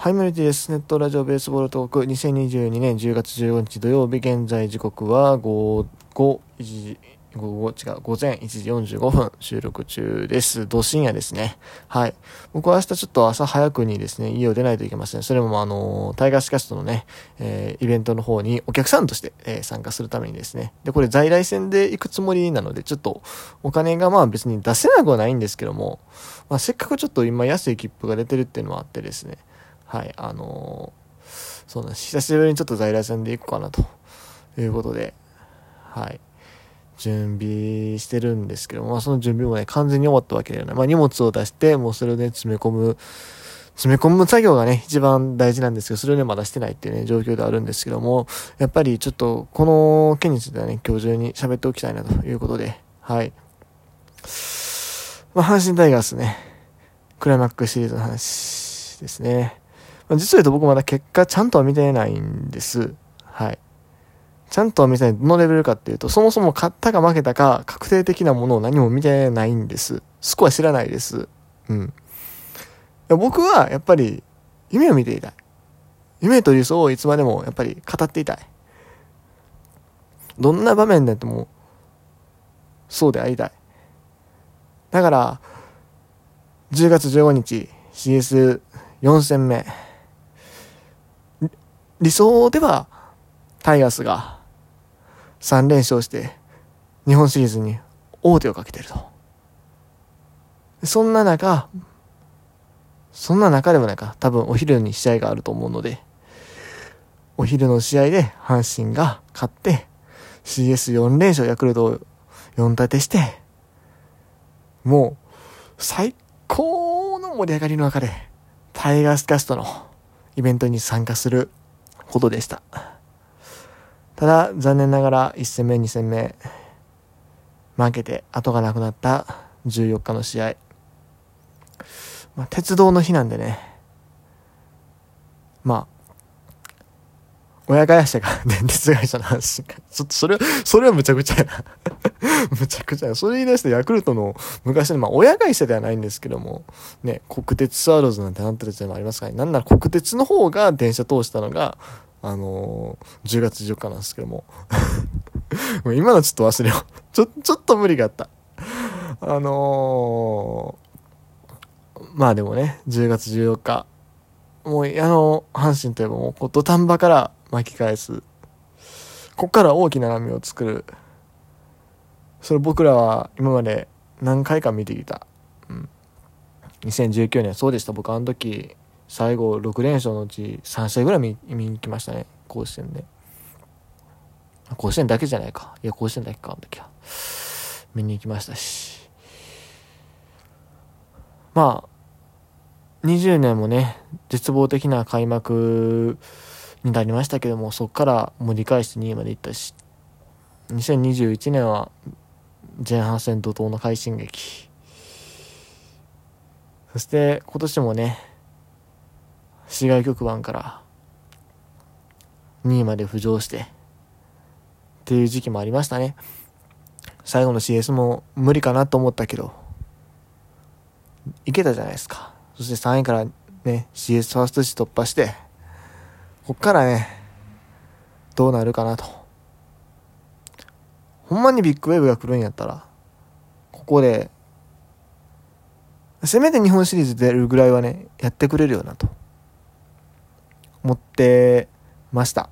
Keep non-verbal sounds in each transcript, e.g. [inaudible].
はい、メルティです。ネットラジオベースボールトーク2022年10月15日土曜日、現在時刻は5、5、1時、午後、違う、午前1時45分収録中です。ど深夜ですね。はい。僕は明日ちょっと朝早くにですね、家を出ないといけません。それもあの、タイガースキャストのね、えー、イベントの方にお客さんとして、えー、参加するためにですね。で、これ在来線で行くつもりなので、ちょっとお金がまあ別に出せなくはないんですけども、まあせっかくちょっと今安い切符が出てるっていうのもあってですね。はい、あのー、そうなんです。久しぶりにちょっと在来線で行こうかなということで、はい、準備してるんですけども、まあ、その準備もね、完全に終わったわけではない。まあ、荷物を出して、もうそれをね、詰め込む、詰め込む作業がね、一番大事なんですけど、それをね、まだしてないっていうね、状況ではあるんですけども、やっぱりちょっと、この件についてはね、今日中に喋っておきたいなということで、はい。まあ、阪神タイガースね、クライマックスシリーズの話ですね。実を言うと僕まだ結果ちゃんとは見てないんです。はい。ちゃんとは見てない。どのレベルかっていうと、そもそも勝ったか負けたか確定的なものを何も見てないんです。スコア知らないです。うん。僕はやっぱり夢を見ていたい。夢と理想をいつまでもやっぱり語っていたい。どんな場面でもそうでありたい。だから、10月15日 CS4 戦目。理想ではタイガースが3連勝して日本シリーズに王手をかけてると。そんな中、そんな中でもないか、多分お昼に試合があると思うので、お昼の試合で阪神が勝って CS4 連勝ヤクルトを4立てして、もう最高の盛り上がりの中でタイガースキャストのイベントに参加することでした。ただ、残念ながら1戦目、2戦目、負けて後がなくなった14日の試合。まあ、鉄道の日なんでね、まあ、親会社が電鉄会社の話か。ちょっとそれ、それはむちゃくちゃやな。[laughs] むちゃくちゃや。それ言い出してヤクルトの昔の、まあ親会社ではないんですけども、ね、国鉄スワローズなんてなってる時代もありますからね。なんなら国鉄の方が電車通したのが、あのー、10月14日なんですけども。[laughs] もう今のちょっと忘れよう。ちょ、ちょっと無理があった。あのー、まあでもね、10月14日。もう、あの、阪神といえばもう、こう土壇場から巻き返す。こっから大きな波を作る。それ僕らは今まで何回か見てきた。うん。2019年、そうでした。僕あの時、最後6連勝のうち3試合ぐらい見見に行きましたね。甲子園で。甲子園だけじゃないか。いや、甲子園だけか、あの時は。見に行きましたし。まあ、20年もね、絶望的な開幕になりましたけども、そこから盛り返して2位まで行ったし、2021年は前半戦怒涛の快進撃。そして今年もね、市外局番から2位まで浮上して、っていう時期もありましたね。最後の CS も無理かなと思ったけど、いけたじゃないですか。そして3位からね、CS ファーストシ突破して、こっからね、どうなるかなと。ほんまにビッグウェーブが来るんやったら、ここで、せめて日本シリーズ出るぐらいはね、やってくれるよなと、思ってました。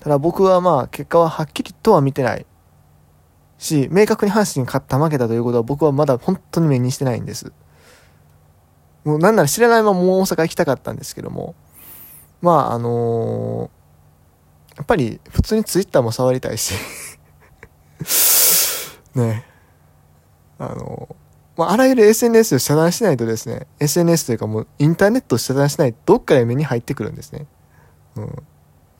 ただ僕はまあ、結果ははっきりとは見てないし、明確に阪神勝った負けたということは僕はまだ本当に目にしてないんです。もうなんなら知らないままもう大阪行きたかったんですけども、まああのー、やっぱり普通にツイッターも触りたいし [laughs] ねあのー、まあ、あらゆる SNS を遮断しないとですね、SNS というかもうインターネットを遮断しないとどっかで目に入ってくるんですね。うん。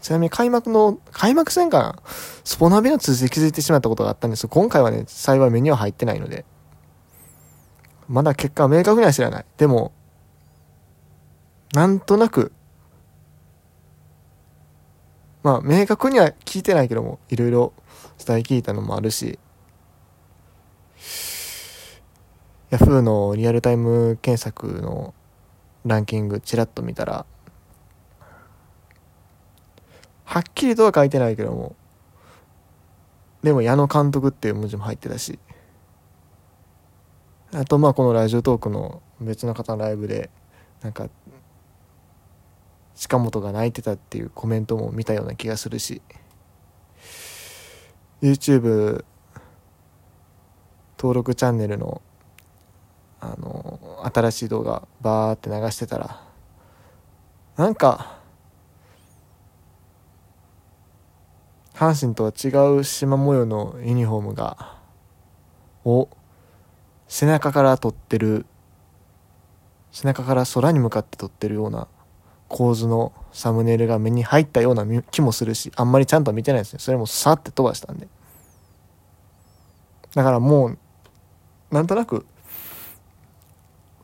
ちなみに開幕の、開幕戦かなスポナビの通知で気づいてしまったことがあったんです今回はね、幸い目には入ってないので。まだ結果は明確には知らない。でも、なんとなくまあ、明確には聞いてないけども、いろいろ伝え聞いたのもあるし、Yahoo のリアルタイム検索のランキングちらっと見たら、はっきりとは書いてないけども、でも矢野監督っていう文字も入ってたし、あとまあこのラジオトークの別の方のライブで、なんか、近本が泣いてたっていうコメントも見たような気がするし、YouTube 登録チャンネルのあの新しい動画バーって流してたらなんか阪神とは違う縞模様のユニフォームがを背中から撮ってる背中から空に向かって撮ってるような構図のサムネイルが目に入ったような気もするしあんまりちゃんと見てないですね。それもさって飛ばしたんで。だからもうなんとなく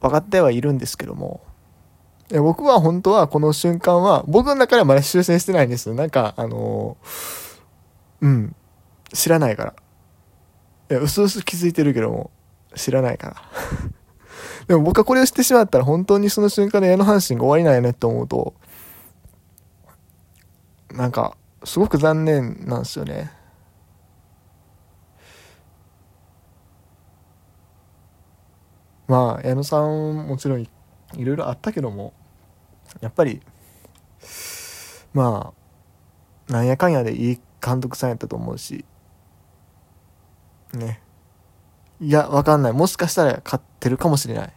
分かってはいるんですけども。僕は本当はこの瞬間は僕の中ではまだ修正してないんですよ。なんかあのうん。知らないから。いやうすうす気づいてるけども知らないから。でも僕はこれをしてしまったら本当にその瞬間で矢野阪神が終わりなんやねって思うとなんかすごく残念なんですよね。まあ矢野さんもちろんいろいろあったけどもやっぱりまあなんやかんやでいい監督さんやったと思うしね。いやわかんないもしかしたら勝ってるかもしれない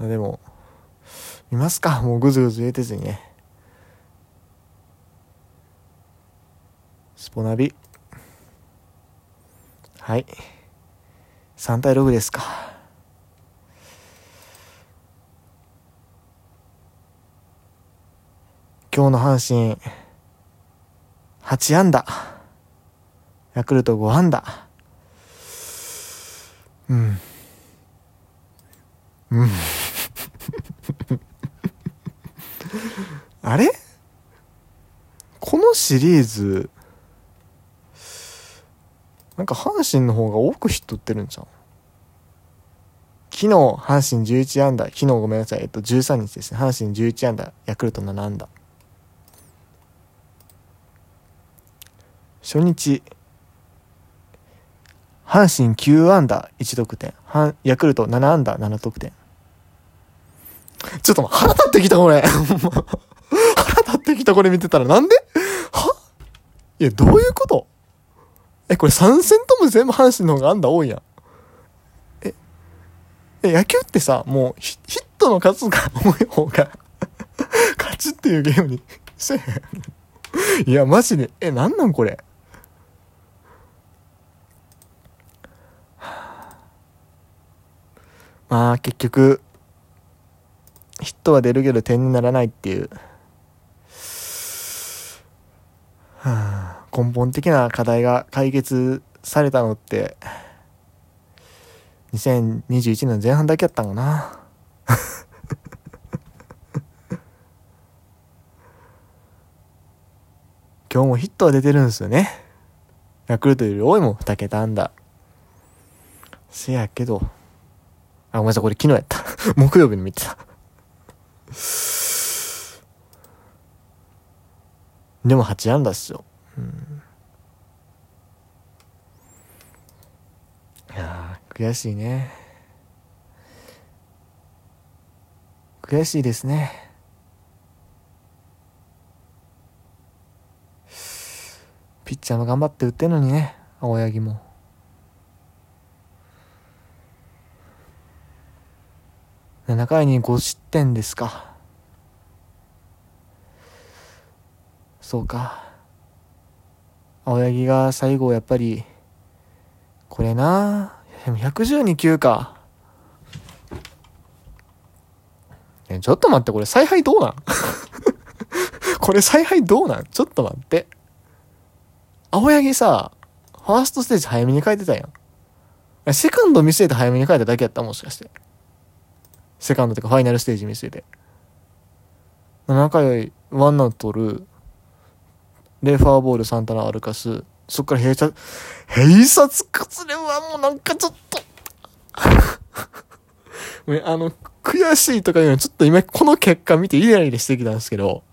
でも見ますか？もうぐずぐず言えてずにねスポナビはい3対6ですか。今日の阪神、8安打。ヤクルト5安打。うん。うん。あれ？このシリーズ、なんか阪神の方が多くヒット打ってるんじゃん。昨日、阪神11安打、昨日ごめんなさい、えっと、13日ですね。阪神11安打、ヤクルト7安打。初日、阪神9安打1得点、ヤクルト7安打7得点。ちょっと腹立ってきた、これ。腹立ってきた、[laughs] これ見てたら。なんで？は？いや、どういうこと？え、これ3戦とも全部阪神の方が安打多いやん。え、え、野球ってさ、もうヒットの数が多い方が [laughs] 勝ちっていうゲームにせえへん。いや、マジで、え、なんなんこれ？まあ、結局、ヒットは出るけど点にならないっていう。はあ根本的な課題が解決されたのって2021年前半だけやったんかな。[laughs] 今日もヒットは出てるんですよね。ヤクルトより多いもん2桁安打せやけど。あごめんなさいこれ昨日やった。[laughs] 木曜日に見てた。でも8安打っすよ。うん、いや悔しいね。悔しいですね。ピッチャーも頑張って打ってんのにね青柳も。7回に5失点ですかそうか。青柳が最後やっぱり、これなでも112球か。え、ちょっと待って、これ采配どうなん？[laughs] これ采配どうなん？ちょっと待って。青柳さ、ファーストステージ早めに変えてたやん。セカンド見据えて早めに変えただけやったもしかして。セカンドってかファイナルステージ見据えて。7回ワンアウト取る。で、ファーボール、サンタナ、アルカス。そっから閉鎖、閉鎖崩れはもうなんかちょっと [laughs] あの、悔しいとかいうのちょっと今この結果見てイライラしてきたんですけど、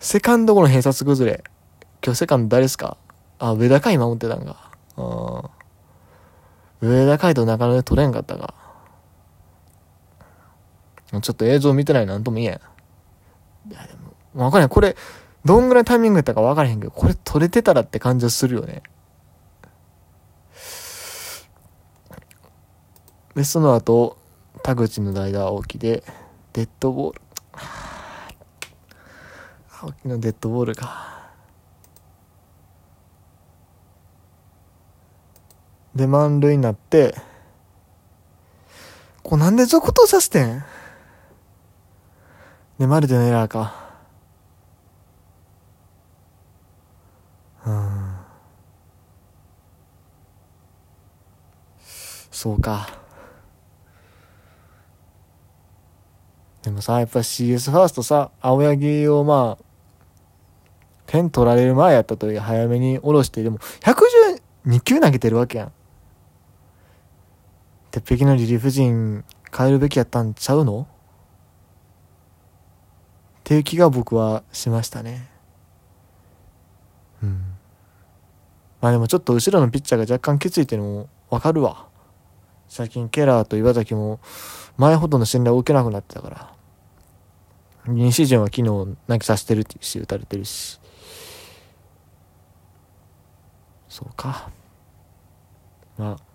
セカンド後の閉鎖崩れ。今日セカンド誰ですか？あ、上田海守ってたんか。うん。上田海と中野で取れんかったか。ちょっと映像見てないなんとも言えん。いやでも、わかんない。これ、どんぐらいタイミングやったかわからへんけど、これ取れてたらって感じはするよね。で、その後、田口の代打青木で、デッドボール。青木のデッドボールか。で、満塁になって、こうなんで続投させてん？で、マルテのエラーか。うん。そうか。でもさ、やっぱ CS ファーストさ、青柳をまあ、点取られる前やったという早めに下ろして、でも112球投げてるわけやん。鉄壁のリリーフ陣変えるべきやったんちゃうの？っていう気が僕はしましたね。うん。まあでもちょっと後ろのピッチャーが若干きついていうのもわかるわ。最近ケラーと岩崎も前ほどの信頼を受けなくなってたから。西陣は昨日投げさせてるし、打たれてるし。そうか。まあ。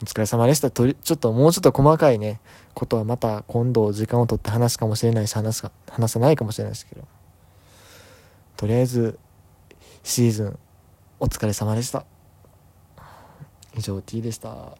お疲れ様でした。とり、ちょっともうちょっと細かいね、ことはまた今度時間を取って話すかもしれないし、話すか、話さないかもしれないですけど。とりあえず、シーズン、お疲れ様でした。以上 T でした。